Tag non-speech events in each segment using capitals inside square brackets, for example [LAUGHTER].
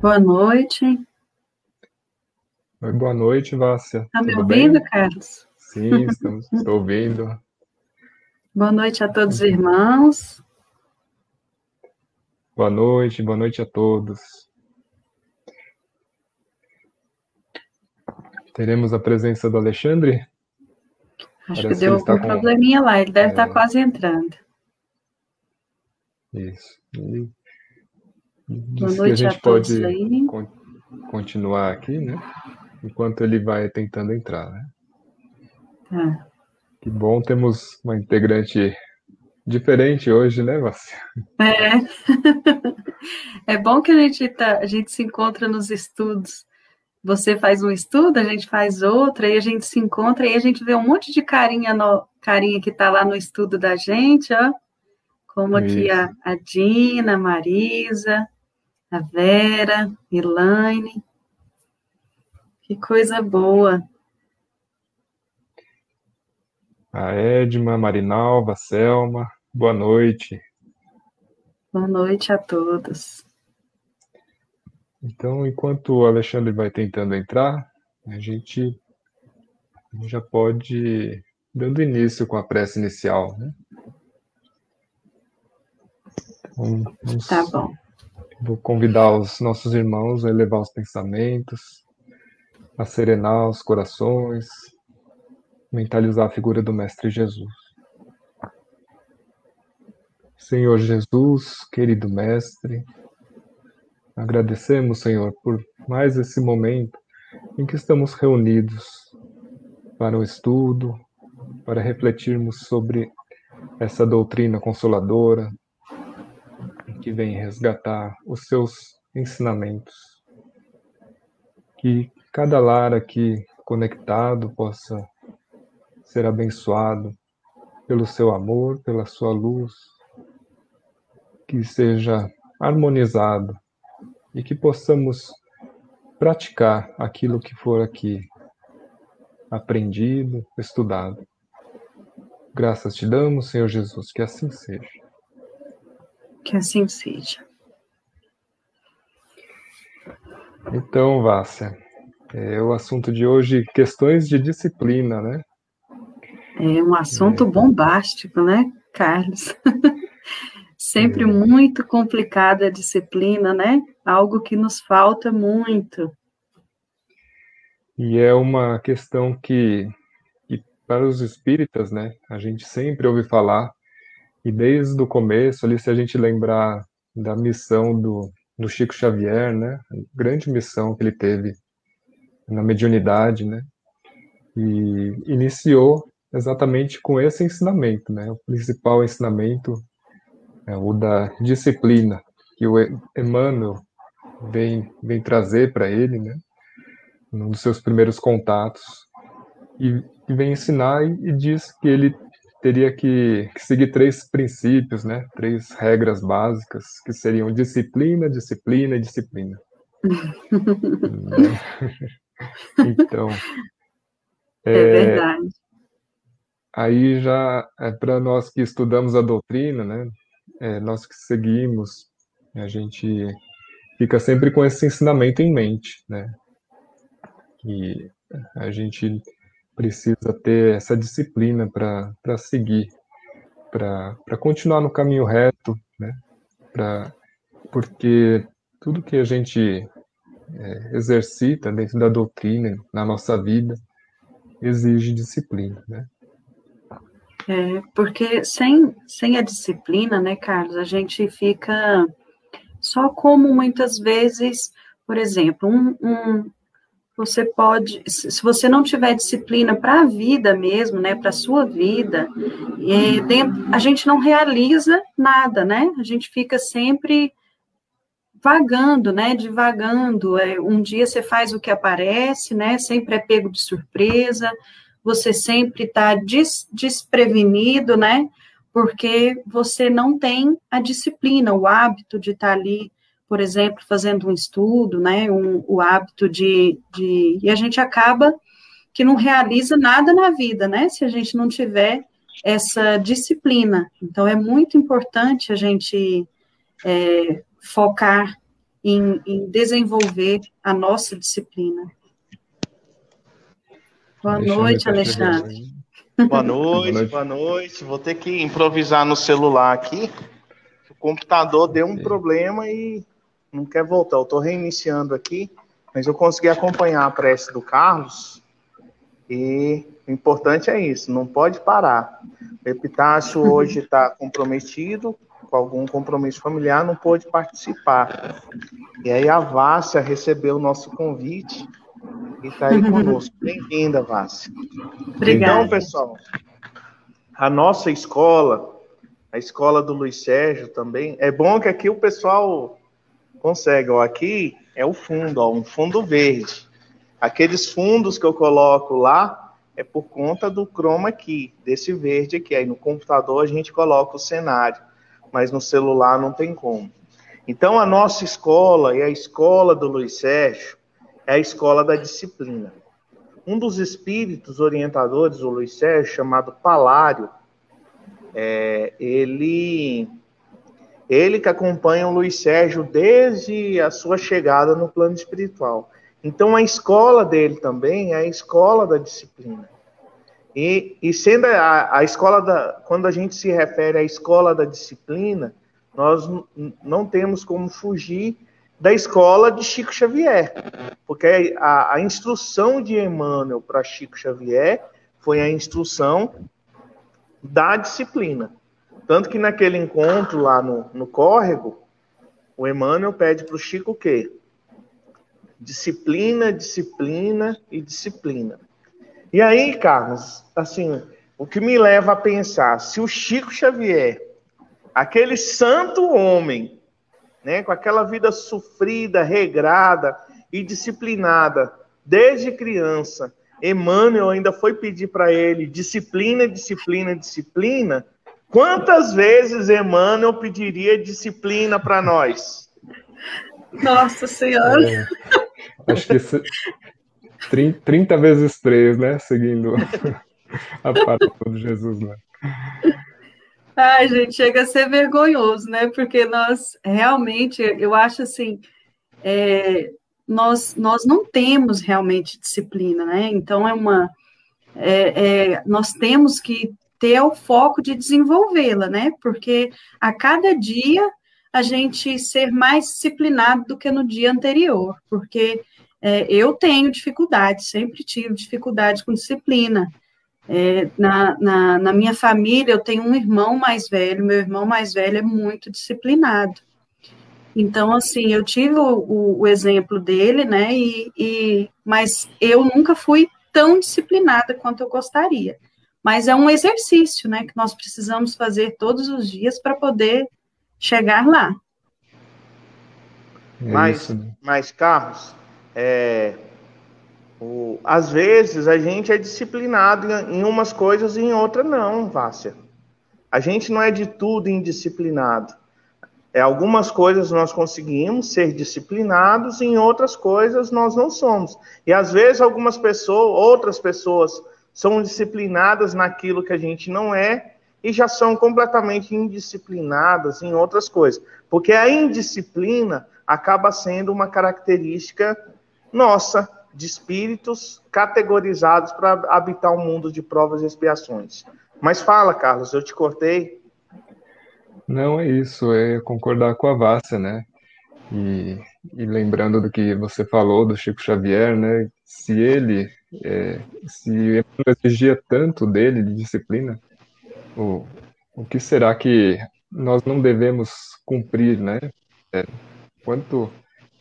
Boa noite. Oi, boa noite, Vácia. Está me ouvindo, bem? Carlos? Sim, estamos, [LAUGHS] estou ouvindo. Boa noite a todos os irmãos. Boa noite, boa noite a todos. Teremos a presença do Alexandre? Acho Parece que deu algum com... probleminha lá, ele deve é... estar quase entrando. Isso. E... Boa noite a, a gente pode aí. continuar aqui, né? Enquanto ele vai tentando entrar, né? Tá. Que bom, temos uma integrante diferente hoje, né, Vássia? É. [LAUGHS] É bom que a gente, tá, a gente se encontra nos estudos. Você faz um estudo, a gente faz outro, aí a gente se encontra, e a gente vê um monte de carinha, no, carinha que está lá no estudo da gente, ó. Como aqui a, a Dina, a Marisa, a Vera, Elaine. Que coisa boa. A Edma, Marinalva, Selma, boa noite. Boa noite a todos. Então, enquanto o Alexandre vai tentando entrar, a gente já pode ir dando início com a prece inicial. Né? Vamos, tá bom. Vou convidar os nossos irmãos a elevar os pensamentos, a serenar os corações, mentalizar a figura do Mestre Jesus. Senhor Jesus, querido Mestre, agradecemos, Senhor, por mais esse momento em que estamos reunidos para o estudo, para refletirmos sobre essa doutrina consoladora que vem resgatar os seus ensinamentos. Que cada lar aqui conectado possa ser abençoado pelo seu amor, pela sua luz, que seja harmonizado e que possamos praticar aquilo que for aqui aprendido, estudado. Graças te damos, Senhor Jesus, que assim seja. Que assim seja. Então, Vácia, é o assunto de hoje, questões de disciplina, né? É um assunto é. bombástico, né, Carlos? [LAUGHS] Sempre é. muito complicada a disciplina, né? Algo que nos falta muito. E é uma questão que, que para os espíritas, né, a gente sempre ouve falar, e desde o começo, ali, se a gente lembrar da missão do, do Chico Xavier, né, a grande missão que ele teve na mediunidade, né, e iniciou exatamente com esse ensinamento, né? O principal ensinamento é o da disciplina que o Emmanuel vem vem trazer para ele, né? Num dos seus primeiros contatos e, e vem ensinar e, e, diz que ele teria que, que seguir três princípios, né? Três regras básicas que seriam disciplina, disciplina e disciplina. [LAUGHS] então, é, é verdade aí já é para nós que estudamos a doutrina, né, é, nós que seguimos, a gente fica sempre com esse ensinamento em mente, né, e a gente precisa ter essa disciplina para seguir, para continuar no caminho reto, né, pra, porque tudo que a gente é, exercita dentro da doutrina, na nossa vida, exige disciplina, né? É, porque sem, sem a disciplina, né, Carlos, a gente fica só como muitas vezes, por exemplo, um, um você pode, se você não tiver disciplina para a vida mesmo, né, para a sua vida, é, dentro, a gente não realiza nada, né? A gente fica sempre vagando, né, divagando. É, um dia você faz o que aparece, né? Sempre é pego de surpresa você sempre está des, desprevenido, né? Porque você não tem a disciplina, o hábito de estar tá ali, por exemplo, fazendo um estudo, né? Um, o hábito de, de. E a gente acaba que não realiza nada na vida, né? Se a gente não tiver essa disciplina. Então, é muito importante a gente é, focar em, em desenvolver a nossa disciplina. Boa Deixa noite, Alexandre. Boa noite, boa noite. Vou ter que improvisar no celular aqui. O computador deu um problema e não quer voltar. Eu estou reiniciando aqui, mas eu consegui acompanhar a prece do Carlos. E o importante é isso, não pode parar. O Epitácio hoje está comprometido com algum compromisso familiar, não pôde participar. E aí a Vássia recebeu o nosso convite e está aí conosco. [LAUGHS] Bem-vinda, Vássia. Obrigada. Então, pessoal, a nossa escola, a escola do Luiz Sérgio também, é bom que aqui o pessoal consegue, ó, aqui é o fundo, ó, um fundo verde. Aqueles fundos que eu coloco lá é por conta do chroma aqui, desse verde aqui. Aí no computador a gente coloca o cenário mas no celular não tem como. Então, a nossa escola e a escola do Luiz Sérgio é a escola da disciplina. Um dos espíritos orientadores do Luiz Sérgio, chamado Palário, é, ele, ele que acompanha o Luiz Sérgio desde a sua chegada no plano espiritual. Então, a escola dele também é a escola da disciplina. E, e sendo a, a escola da. Quando a gente se refere à escola da disciplina, nós não temos como fugir da escola de Chico Xavier, porque a, a instrução de Emmanuel para Chico Xavier foi a instrução da disciplina. Tanto que naquele encontro lá no, no córrego, o Emmanuel pede para o Chico o quê? Disciplina, disciplina e disciplina. E aí, Carlos, assim, o que me leva a pensar, se o Chico Xavier, aquele santo homem, né, com aquela vida sofrida, regrada e disciplinada desde criança, Emmanuel ainda foi pedir para ele disciplina, disciplina, disciplina. Quantas vezes Emmanuel pediria disciplina para nós? Nossa Senhora! É, acho que 30 vezes 3, né? Seguindo [LAUGHS] a parábola de Jesus, né? Ai, gente, chega a ser vergonhoso, né? Porque nós realmente, eu acho assim, é, nós, nós não temos realmente disciplina, né? Então é uma. É, é, nós temos que ter o foco de desenvolvê-la, né? Porque a cada dia a gente ser mais disciplinado do que no dia anterior, porque é, eu tenho dificuldade, sempre tive dificuldade com disciplina. É, na, na, na, minha família, eu tenho um irmão mais velho, meu irmão mais velho é muito disciplinado. Então, assim, eu tive o, o, o exemplo dele, né, e, e, mas eu nunca fui tão disciplinada quanto eu gostaria. Mas é um exercício, né, que nós precisamos fazer todos os dias para poder chegar lá. É mas, mas, Carlos, é, o, às vezes a gente é disciplinado em, em umas coisas e em outras não, Vácia. A gente não é de tudo indisciplinado. É, algumas coisas nós conseguimos ser disciplinados, e em outras coisas nós não somos. E às vezes algumas pessoas, outras pessoas, são disciplinadas naquilo que a gente não é e já são completamente indisciplinadas em outras coisas. Porque a indisciplina acaba sendo uma característica nossa, de espíritos categorizados para habitar um mundo de provas e expiações. Mas fala, Carlos, eu te cortei. Não é isso, é concordar com a Vássia, né? E, e lembrando do que você falou do Chico Xavier, né? Se ele, é, se exigia tanto dele de disciplina, o, o que será que nós não devemos cumprir, né? É, quanto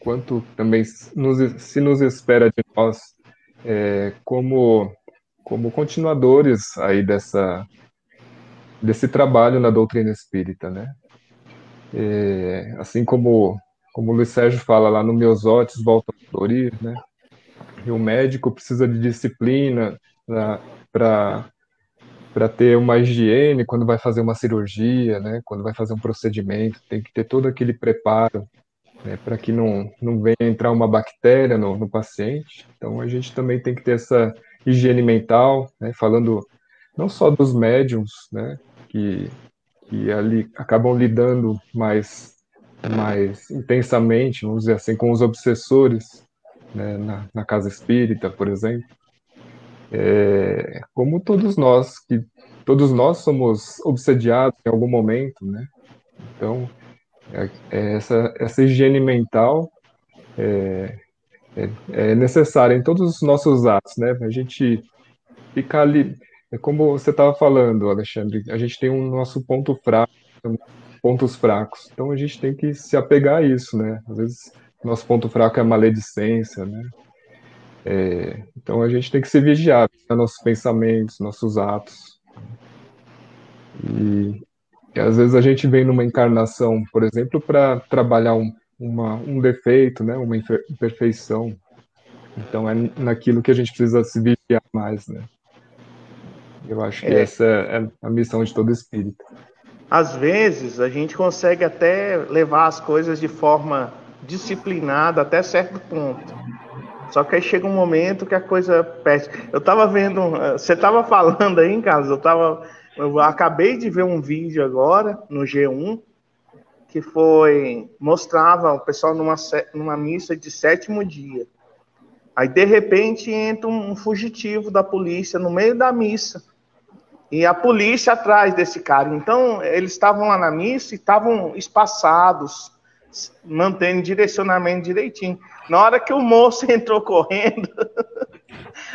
quanto também nos, se nos espera de nós é, como, como continuadores aí dessa, desse trabalho na doutrina espírita, né? É, assim como, como o Luiz Sérgio fala lá no Miosotes, volta a florir, né? E o médico precisa de disciplina para para ter uma higiene quando vai fazer uma cirurgia, né? Quando vai fazer um procedimento, tem que ter todo aquele preparo né, para que não, não venha entrar uma bactéria no, no, paciente. Então, a gente também tem que ter essa higiene mental, né, falando não só dos médiums, né, que, que ali acabam lidando mais mais intensamente, vamos dizer assim, com os obsessores, né, na, na, casa espírita, por exemplo. É, como todos nós, que todos nós somos obsediados em algum momento, né? Então, é, é essa, essa higiene mental é, é, é necessária em todos os nossos atos, né? A gente ficar ali, é como você estava falando, Alexandre, a gente tem um nosso ponto fraco, pontos fracos. Então a gente tem que se apegar a isso, né? Às vezes nosso ponto fraco é a maledicência, né? É, então a gente tem que se vigiar, nossos pensamentos, nossos atos. E, e, às vezes a gente vem numa encarnação, por exemplo, para trabalhar um, uma, um defeito, né? Uma imperfeição. Então é naquilo que a gente precisa se vigiar mais, né? Eu acho que é. essa é a missão de todo espírito. Às vezes a gente consegue até levar as coisas de forma disciplinada até certo ponto. Só que aí chega um momento que a coisa perde. Eu estava vendo, você estava falando aí, Carlos, eu tava, eu acabei de ver um vídeo agora no G1 que foi mostrava o pessoal numa numa missa de sétimo dia. Aí de repente entra um fugitivo da polícia no meio da missa e a polícia atrás desse cara. Então, eles estavam lá na missa e estavam espaçados, mantendo direcionamento direitinho. Na hora que o moço [LAUGHS] entrou correndo,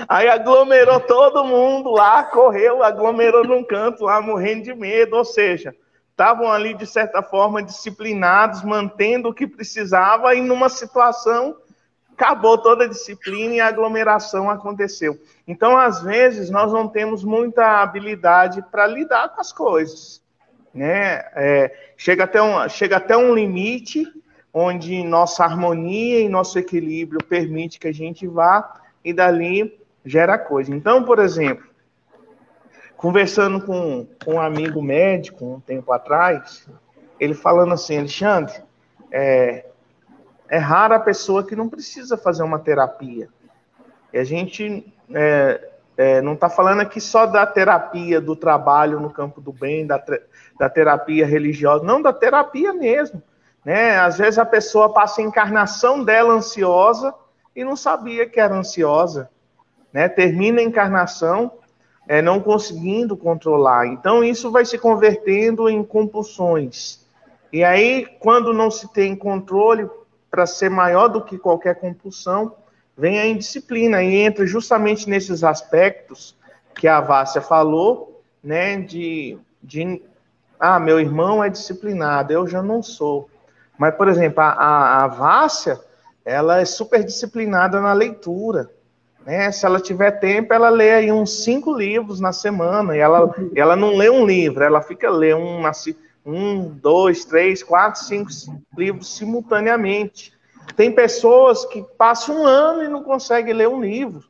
aí aglomerou todo mundo lá, correu, aglomerou num canto lá, morrendo de medo. Ou seja, estavam ali, de certa forma, disciplinados, mantendo o que precisava, e numa situação acabou toda a disciplina e a aglomeração aconteceu. Então, às vezes, nós não temos muita habilidade para lidar com as coisas. Né? É, chega, até um, chega até um limite onde nossa harmonia e nosso equilíbrio permite que a gente vá e dali gera coisa. Então, por exemplo, conversando com, com um amigo médico um tempo atrás, ele falando assim, Alexandre, é, é rara a pessoa que não precisa fazer uma terapia. E a gente é, é, não está falando aqui só da terapia do trabalho no campo do bem, da, da terapia religiosa, não, da terapia mesmo. Né? Às vezes a pessoa passa a encarnação dela ansiosa e não sabia que era ansiosa. Né? Termina a encarnação é, não conseguindo controlar. Então isso vai se convertendo em compulsões. E aí, quando não se tem controle, para ser maior do que qualquer compulsão, vem a indisciplina e entra justamente nesses aspectos que a Vássia falou, né, de, de ah, meu irmão é disciplinado, eu já não sou. Mas, por exemplo, a, a, a Vássia, ela é super disciplinada na leitura, né? Se ela tiver tempo, ela lê aí uns cinco livros na semana, e ela, ela não lê um livro, ela fica lê um, um, dois, três, quatro, cinco livros simultaneamente. Tem pessoas que passam um ano e não conseguem ler um livro.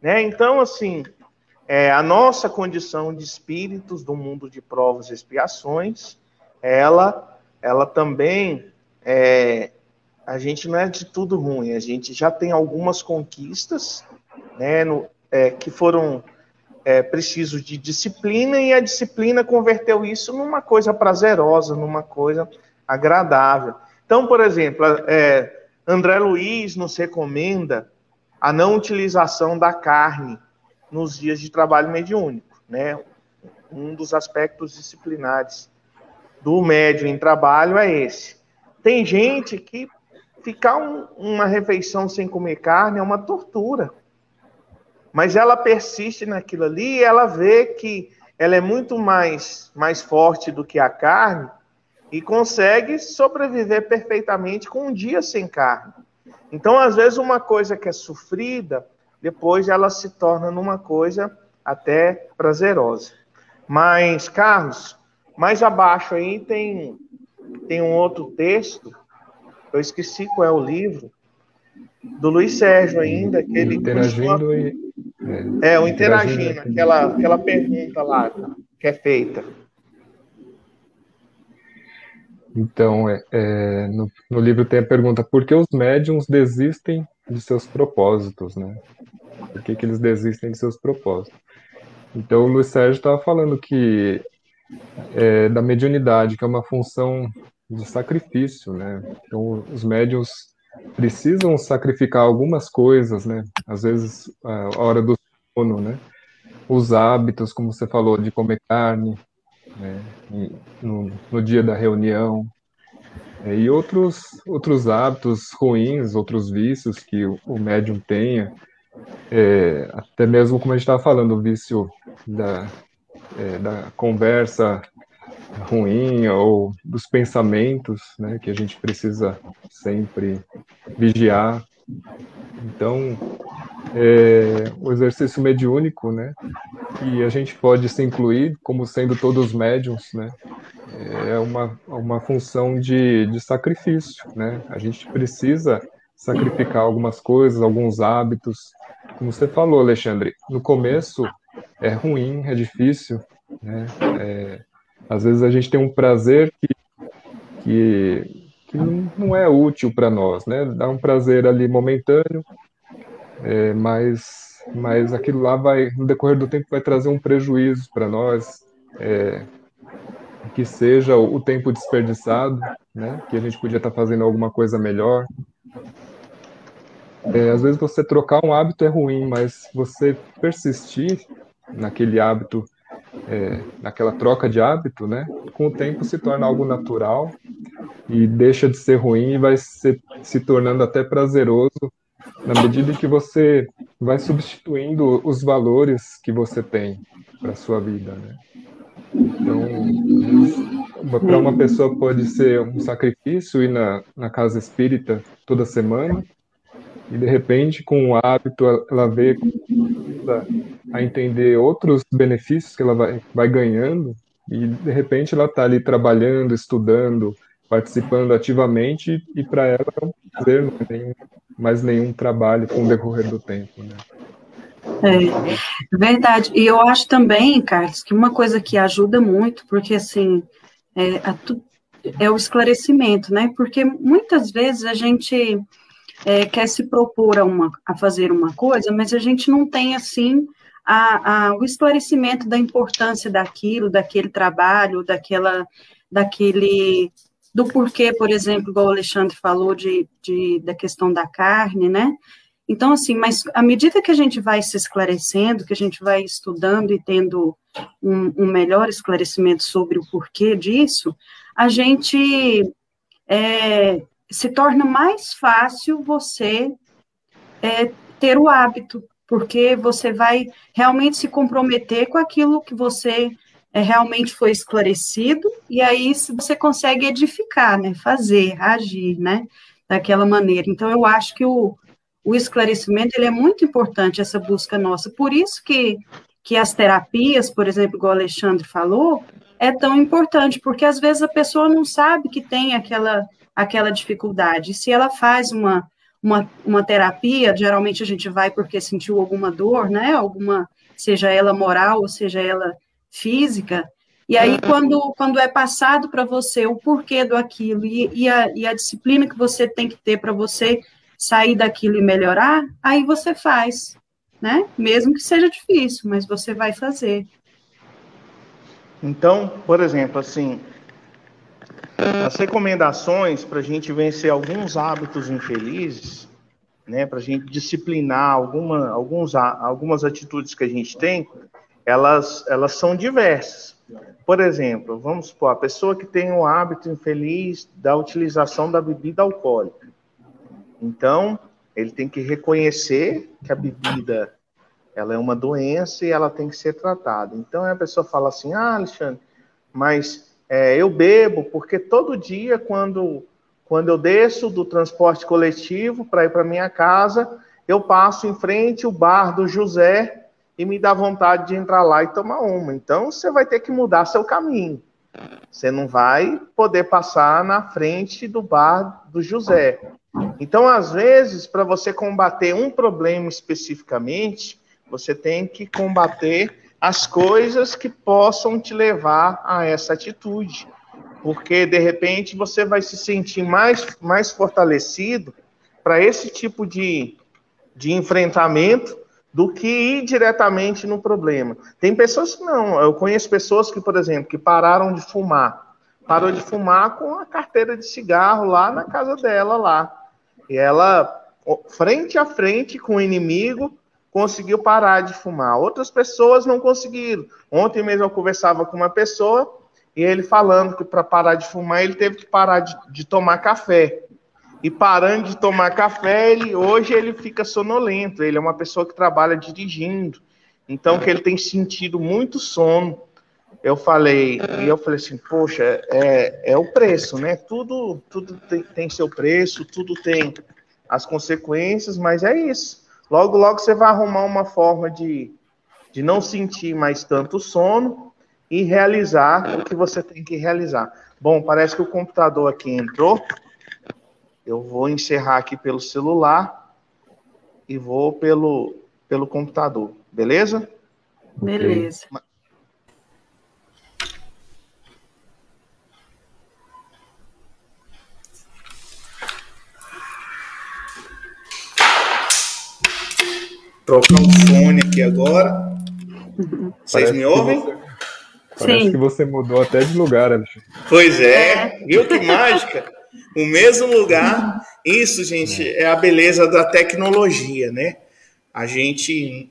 Né? Então, assim, é, a nossa condição de espíritos do mundo de provas e expiações, ela, ela também, é, a gente não é de tudo ruim, a gente já tem algumas conquistas né, no, é, que foram é, preciso de disciplina e a disciplina converteu isso numa coisa prazerosa, numa coisa agradável. Então, por exemplo, é, André Luiz nos recomenda a não utilização da carne nos dias de trabalho mediúnico, né? Um dos aspectos disciplinares do médium em trabalho é esse. Tem gente que ficar um, uma refeição sem comer carne é uma tortura mas ela persiste naquilo ali e ela vê que ela é muito mais, mais forte do que a carne e consegue sobreviver perfeitamente com um dia sem carne. Então, às vezes, uma coisa que é sofrida, depois ela se torna numa coisa até prazerosa. Mas, Carlos, mais abaixo aí tem, tem um outro texto, eu esqueci qual é o livro, do Luiz Sérgio ainda, que ele interagindo continua... e é, o interagindo, aquela, aquela pergunta lá que é feita. Então, é, é, no, no, livro tem a pergunta: por que os médiums desistem de seus propósitos, né? Por que, que eles desistem de seus propósitos? Então, o Luiz Sérgio estava falando que é, da mediunidade, que é uma função de sacrifício, né? Então, os médios precisam sacrificar algumas coisas, né? Às vezes, a hora do sono, né? Os hábitos, como você falou, de comer carne, né? no, no dia da reunião, é, e outros, outros hábitos ruins, outros vícios que o, o médium tenha, é, até mesmo como a gente estava falando, o vício da, é, da conversa ruim ou dos pensamentos, né, que a gente precisa sempre vigiar. Então, é, o exercício mediúnico, né, e a gente pode se incluir como sendo todos médiums, né, é uma, uma função de, de sacrifício, né, a gente precisa sacrificar algumas coisas, alguns hábitos, como você falou, Alexandre, no começo é ruim, é difícil, né, é, às vezes a gente tem um prazer que, que, que não, é útil para nós, né? Dá um prazer ali momentâneo, é, mas, mas aquilo lá vai, no decorrer do tempo, vai trazer um prejuízo para nós, é, que seja o, tempo desperdiçado, né? Que a gente podia estar tá fazendo alguma coisa melhor. É, às vezes você trocar um hábito é ruim, mas você persistir naquele hábito é, naquela troca de hábito, né? Com o tempo se torna algo natural e deixa de ser ruim e vai se, tornando até prazeroso na medida em que você vai substituindo os valores que você tem para sua vida, né? Então, para uma pessoa pode ser um sacrifício ir na, na casa espírita toda semana, e de repente, com o hábito, ela vê a entender outros benefícios que ela vai, vai ganhando, e de repente ela está ali trabalhando, estudando, participando ativamente, e para ela é não é nenhum, mais nenhum trabalho com o decorrer do tempo. Né? É, verdade. E eu acho também, Carlos, que uma coisa que ajuda muito, porque assim, é, a, é o esclarecimento, né? Porque muitas vezes a gente é, quer se propor a, uma, a fazer uma coisa, mas a gente não tem, assim, a, a, o esclarecimento da importância daquilo, daquele trabalho, daquela, daquele, do porquê, por exemplo, igual o Alexandre falou, de, de, da questão da carne, né? Então, assim, mas à medida que a gente vai se esclarecendo, que a gente vai estudando e tendo um, um melhor esclarecimento sobre o porquê disso, a gente é, se torna mais fácil você é, ter o hábito, porque você vai realmente se comprometer com aquilo que você é, realmente foi esclarecido, e aí você consegue edificar, né, fazer, agir, né, daquela maneira. Então, eu acho que o, o esclarecimento, ele é muito importante, essa busca nossa, por isso que, que as terapias, por exemplo, igual o Alexandre falou, é tão importante, porque às vezes a pessoa não sabe que tem aquela aquela dificuldade. Se ela faz uma, uma, uma terapia, geralmente a gente vai porque sentiu alguma dor, né? Alguma, seja ela moral ou seja ela física. E aí, quando, quando é passado para você o porquê do aquilo e, e, a, e a disciplina que você tem que ter para você sair daquilo e melhorar, aí você faz, né? Mesmo que seja difícil, mas você vai fazer. Então, por exemplo, assim, as recomendações para a gente vencer alguns hábitos infelizes, né, para a gente disciplinar alguma, alguns, algumas atitudes que a gente tem, elas, elas são diversas. Por exemplo, vamos supor, a pessoa que tem o hábito infeliz da utilização da bebida alcoólica. Então, ele tem que reconhecer que a bebida ela é uma doença e ela tem que ser tratada. Então, a pessoa fala assim, ah, Alexandre, mas é, eu bebo porque todo dia, quando, quando eu desço do transporte coletivo para ir para minha casa, eu passo em frente o bar do José e me dá vontade de entrar lá e tomar uma. Então você vai ter que mudar seu caminho. Você não vai poder passar na frente do bar do José. Então, às vezes, para você combater um problema especificamente, você tem que combater as coisas que possam te levar a essa atitude. Porque, de repente, você vai se sentir mais, mais fortalecido para esse tipo de, de enfrentamento do que ir diretamente no problema. Tem pessoas que não. Eu conheço pessoas que, por exemplo, que pararam de fumar parou de fumar com a carteira de cigarro lá na casa dela lá. E ela, frente a frente com o inimigo, conseguiu parar de fumar. Outras pessoas não conseguiram. Ontem mesmo eu conversava com uma pessoa e ele falando que para parar de fumar ele teve que parar de, de, tomar café. E parando de tomar café, ele hoje ele fica sonolento. Ele é uma pessoa que trabalha dirigindo. Então que ele tem sentido muito sono. Eu falei, e eu falei assim, poxa, é, é o preço, né? Tudo, tudo tem, tem seu preço, tudo tem as consequências, mas é isso. Logo, logo você vai arrumar uma forma de, de não sentir mais tanto sono e realizar o que você tem que realizar. Bom, parece que o computador aqui entrou. Eu vou encerrar aqui pelo celular e vou pelo, pelo computador, beleza? Beleza. Trocar o fone aqui agora. Vocês me ouvem? Você, parece Sim. que você mudou até de lugar, Alexandre. Pois é, viu que mágica? O mesmo lugar. Isso, gente, é a beleza da tecnologia, né? A gente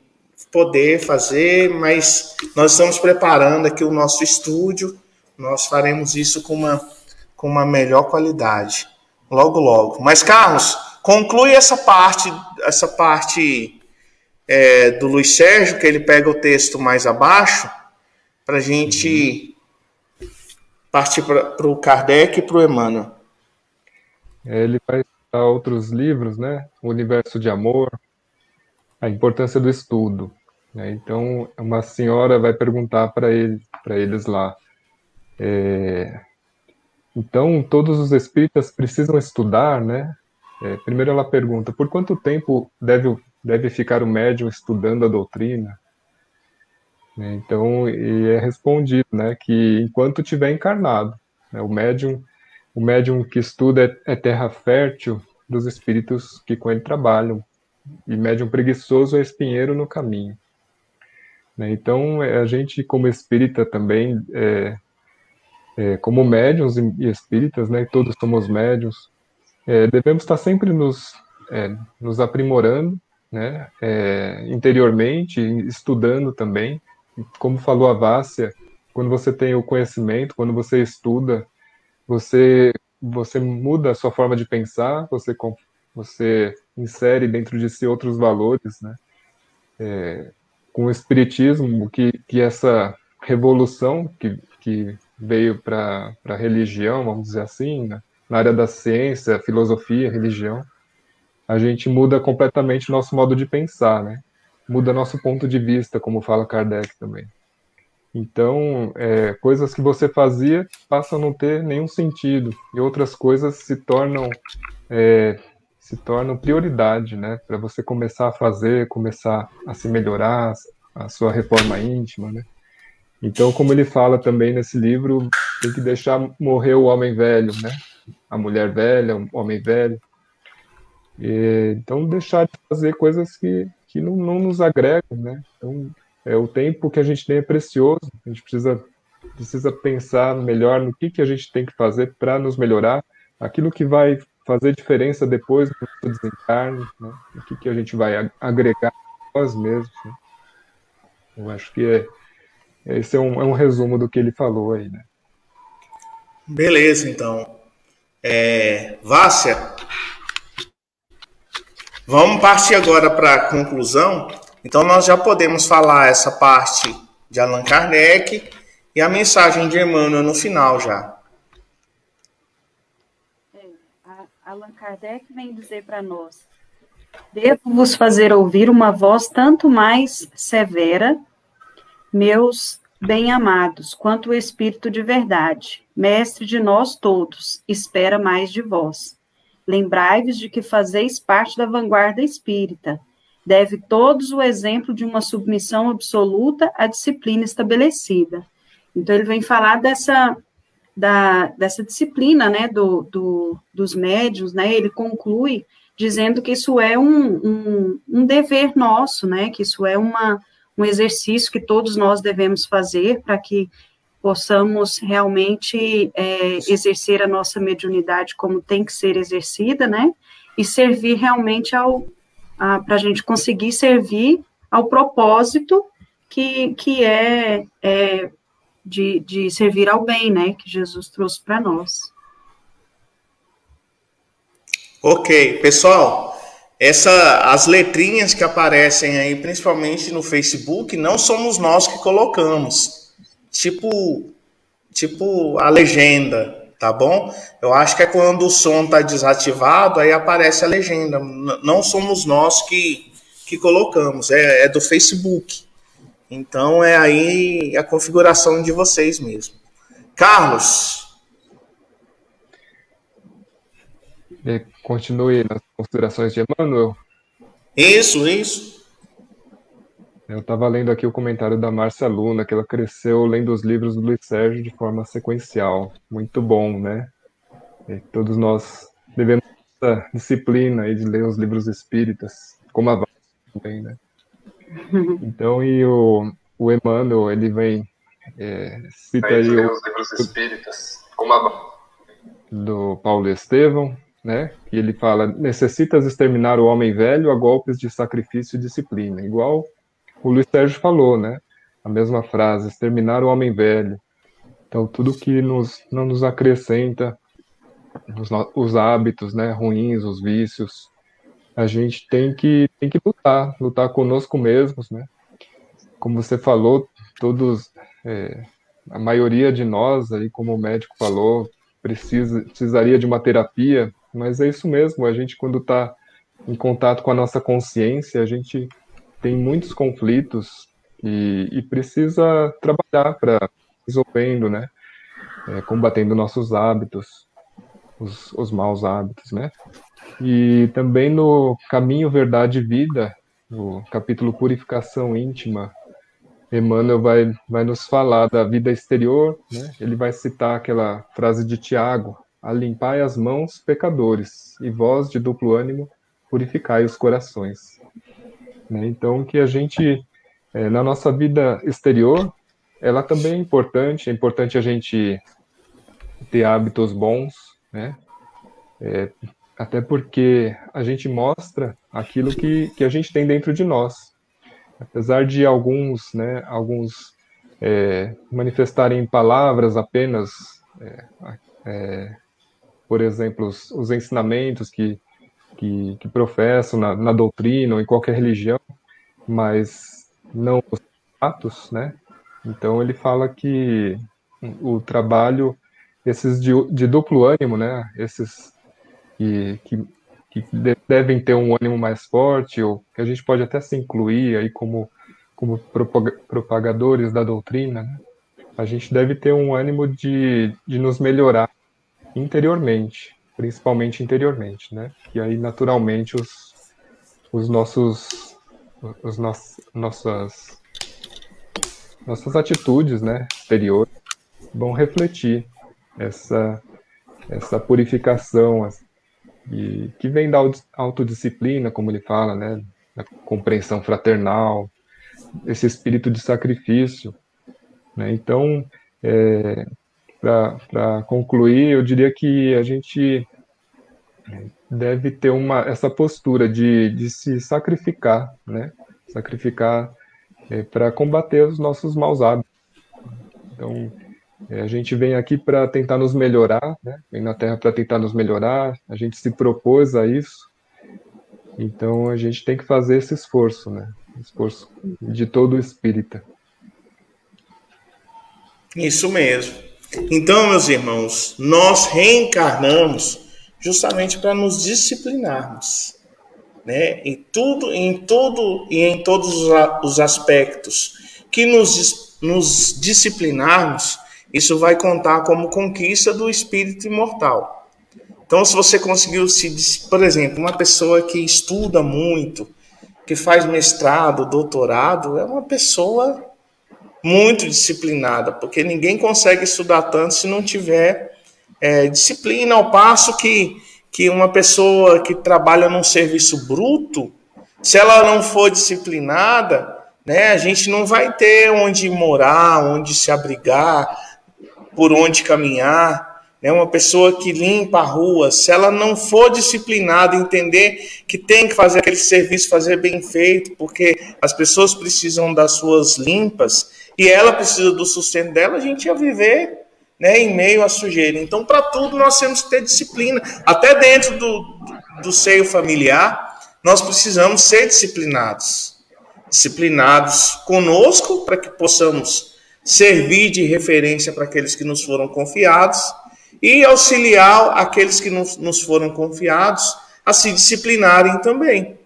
poder fazer, mas nós estamos preparando aqui o nosso estúdio. Nós faremos isso com uma, com uma melhor qualidade. Logo, logo. Mas, Carlos, conclui essa parte, essa parte é, do Luiz Sérgio, que ele pega o texto mais abaixo, para a gente uhum. partir para o Kardec e para o Emmanuel. É, ele vai citar outros livros, né? O Universo de Amor, a importância do estudo. Né? Então, uma senhora vai perguntar para ele, eles lá. É, então, todos os espíritas precisam estudar, né? É, primeiro ela pergunta, por quanto tempo deve deve ficar o médium estudando a doutrina? Né, então, e é respondido, né, que enquanto tiver encarnado, né, o médium, o médium que estuda é, é terra fértil dos espíritos que com ele trabalham, e médium preguiçoso é espinheiro no caminho. Né, então, é, a gente como espírita também, é, é, como médiums e espíritas, né, todos somos médiums, é, devemos estar sempre nos, é, nos aprimorando né, é, interiormente, estudando também. Como falou a Vácia, quando você tem o conhecimento, quando você estuda, você você muda a sua forma de pensar, você você insere dentro de si outros valores, né? É, com o espiritismo, que que essa revolução que que veio para a religião, vamos dizer assim, né? na área da ciência, filosofia, religião, a gente muda completamente nosso modo de pensar, né? Muda nosso ponto de vista, como fala Kardec também. Então, é, coisas que você fazia passam a não ter nenhum sentido e outras coisas se tornam é, se tornam prioridade, né? Para você começar a fazer, começar a se melhorar, a sua reforma íntima, né? Então, como ele fala também nesse livro, tem que deixar morrer o homem velho, né? A mulher velha, o homem velho, e, então, deixar de fazer coisas que, que não, não nos agregam, né? Então, é, o tempo que a gente tem é precioso, a gente precisa, precisa pensar melhor no que, que a gente tem que fazer para nos melhorar, aquilo que vai fazer diferença depois do desencarne, né? o que, que a gente vai agregar nós mesmos. Né? Eu acho que é, esse é um, é um resumo do que ele falou aí, né? Beleza, então. É, Vácia, Vamos partir agora para a conclusão. Então, nós já podemos falar essa parte de Allan Kardec e a mensagem de Emmanuel no final já. É, Allan Kardec vem dizer para nós: Devo-vos fazer ouvir uma voz tanto mais severa, meus bem-amados, quanto o Espírito de verdade, mestre de nós todos, espera mais de vós. Lembrai-vos de que fazeis parte da vanguarda espírita. Deve todos o exemplo de uma submissão absoluta à disciplina estabelecida. Então, ele vem falar dessa, da, dessa disciplina, né, do, do, dos médios, né, ele conclui dizendo que isso é um, um, um dever nosso, né, que isso é uma, um exercício que todos nós devemos fazer para que possamos realmente é, exercer a nossa mediunidade como tem que ser exercida, né? E servir realmente ao para a gente conseguir servir ao propósito que, que é, é de, de servir ao bem, né? Que Jesus trouxe para nós. Ok, pessoal, essa, as letrinhas que aparecem aí, principalmente no Facebook, não somos nós que colocamos. Tipo, tipo a legenda, tá bom? Eu acho que é quando o som está desativado, aí aparece a legenda. Não somos nós que, que colocamos, é, é do Facebook. Então é aí a configuração de vocês mesmo. Carlos. Continue nas considerações de Emmanuel. Isso, isso. Eu estava lendo aqui o comentário da Márcia Luna, que ela cresceu lendo os livros do Luiz Sérgio de forma sequencial. Muito bom, né? E todos nós devemos essa disciplina aí de ler os livros espíritas, como a também, né? [LAUGHS] Então, e o, o Emmanuel, ele vem, é, cita aí, aí o, os livros espíritas, como a do Paulo Estevão, né? Que ele fala: necessitas exterminar o homem velho a golpes de sacrifício e disciplina. Igual o Luiz Sérgio falou, né? A mesma frase: exterminar o homem velho. Então, tudo que nos, não nos acrescenta os, os hábitos né, ruins, os vícios, a gente tem que, tem que lutar, lutar conosco mesmos, né? Como você falou, todos, é, a maioria de nós, aí, como o médico falou, precisa, precisaria de uma terapia mas é isso mesmo, a gente quando está em contato com a nossa consciência, a gente tem muitos conflitos e, e precisa trabalhar para resolvendo, né? É, combatendo nossos hábitos, os, os maus hábitos, né? E também no Caminho, Verdade e Vida, no capítulo Purificação Íntima, Emmanuel vai, vai nos falar da vida exterior, né? Ele vai citar aquela frase de Tiago, Alimpai as mãos, pecadores, e vós, de duplo ânimo, purificai os corações. Né? Então, que a gente, é, na nossa vida exterior, ela também é importante, é importante a gente ter hábitos bons, né? É, até porque a gente mostra aquilo que, que a gente tem dentro de nós. Apesar de alguns, né, alguns é, manifestarem palavras apenas é, é por exemplo, os, os ensinamentos que, que, que professam na, na, doutrina ou em qualquer religião, mas não os fatos, né? Então ele fala que o trabalho, esses de, de duplo ânimo, né? Esses que, que, que devem ter um ânimo mais forte, ou que a gente pode até se incluir aí como, como propagadores da doutrina, né? a gente deve ter um ânimo de, de nos melhorar interiormente, principalmente interiormente, né? E aí naturalmente os, os nossos os nossos, nossas nossas atitudes, né, exteriores vão refletir essa essa purificação e que vem da autodisciplina, como ele fala, né, da compreensão fraternal, esse espírito de sacrifício, né? Então, é, para concluir, eu diria que a gente deve ter uma, essa postura de, de se sacrificar, né? Sacrificar é, para combater os nossos maus hábitos. Então, é, a gente vem aqui para tentar nos melhorar, né? Vem na Terra para tentar nos melhorar, a gente se propôs a isso. Então, a gente tem que fazer esse esforço, né? Esforço de todo espírita. Isso mesmo. Então, meus irmãos, nós reencarnamos justamente para nos disciplinarmos, né? Em tudo, em todo e em todos os aspectos que nos, nos disciplinarmos, isso vai contar como conquista do espírito imortal. Então, se você conseguiu se, por exemplo, uma pessoa que estuda muito, que faz mestrado, doutorado, é uma pessoa muito disciplinada, porque ninguém consegue estudar tanto se não tiver é, disciplina, ao passo que, que uma pessoa que trabalha num serviço bruto, se ela não for disciplinada, né, a gente não vai ter onde morar, onde se abrigar, por onde caminhar, né? uma pessoa que limpa a rua, se ela não for disciplinada, entender que tem que fazer aquele serviço, fazer bem feito, porque as pessoas precisam das suas limpas e ela precisa do sustento dela, a gente ia viver né, em meio à sujeira. Então, para tudo, nós temos que ter disciplina. Até dentro do, do seio familiar, nós precisamos ser disciplinados. Disciplinados conosco, para que possamos servir de referência para aqueles que nos foram confiados e auxiliar aqueles que nos foram confiados a se disciplinarem também.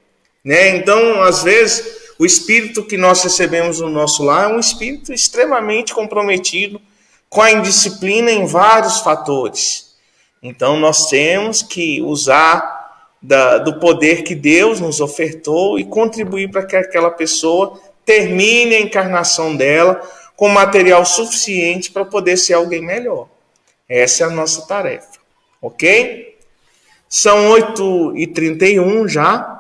Né? Então, às vezes, o espírito que nós recebemos no nosso lar é um espírito extremamente comprometido com a indisciplina em vários fatores. Então, nós temos que usar da, do poder que Deus nos ofertou e contribuir para que aquela pessoa termine a encarnação dela com material suficiente para poder ser alguém melhor. Essa é a nossa tarefa, ok? São 8h31 já.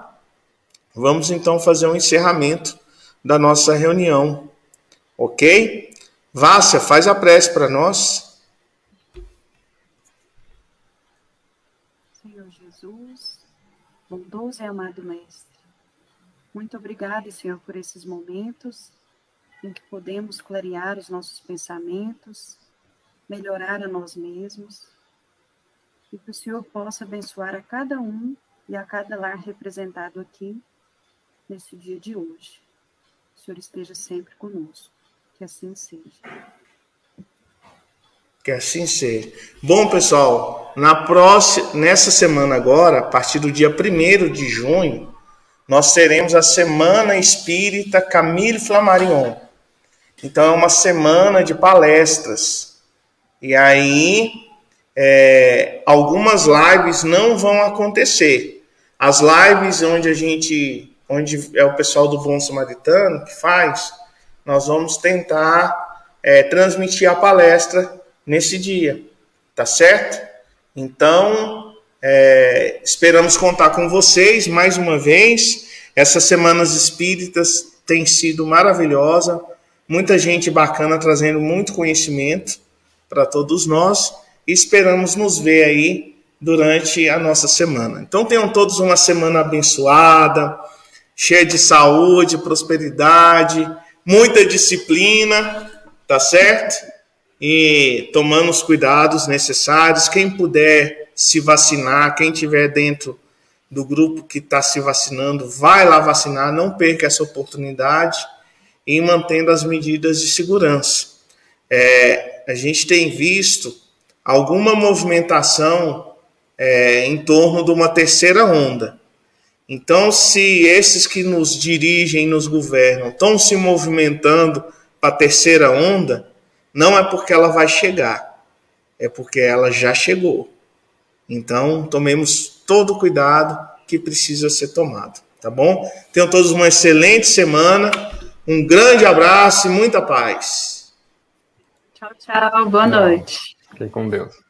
Vamos então fazer um encerramento da nossa reunião, ok? Vácia, faz a prece para nós. Senhor Jesus, bondoso e amado Mestre, muito obrigado, Senhor, por esses momentos em que podemos clarear os nossos pensamentos, melhorar a nós mesmos, e que o Senhor possa abençoar a cada um e a cada lar representado aqui nesse dia de hoje. O Senhor esteja sempre conosco. Que assim seja. Que assim seja. Bom, pessoal, na próxima, nessa semana agora, a partir do dia 1 de junho, nós teremos a Semana Espírita Camille Flammarion. Então é uma semana de palestras. E aí é, algumas lives não vão acontecer. As lives onde a gente, onde é o pessoal do Bom Samaritano que faz, nós vamos tentar é, transmitir a palestra nesse dia, tá certo? Então é, esperamos contar com vocês mais uma vez. Essas semanas espíritas têm sido maravilhosa muita gente bacana trazendo muito conhecimento para todos nós e esperamos nos ver aí durante a nossa semana. Então tenham todos uma semana abençoada, cheia de saúde, prosperidade, muita disciplina, tá certo? E tomando os cuidados necessários. Quem puder se vacinar, quem tiver dentro do grupo que está se vacinando, vai lá vacinar, não perca essa oportunidade e mantendo as medidas de segurança. É, a gente tem visto alguma movimentação é, em torno de uma terceira onda. Então, se esses que nos dirigem e nos governam estão se movimentando para a terceira onda, não é porque ela vai chegar, é porque ela já chegou. Então, tomemos todo o cuidado que precisa ser tomado, tá bom? Tenham todos uma excelente semana. Um grande abraço e muita paz. Tchau, tchau. Boa noite. Fiquem com Deus.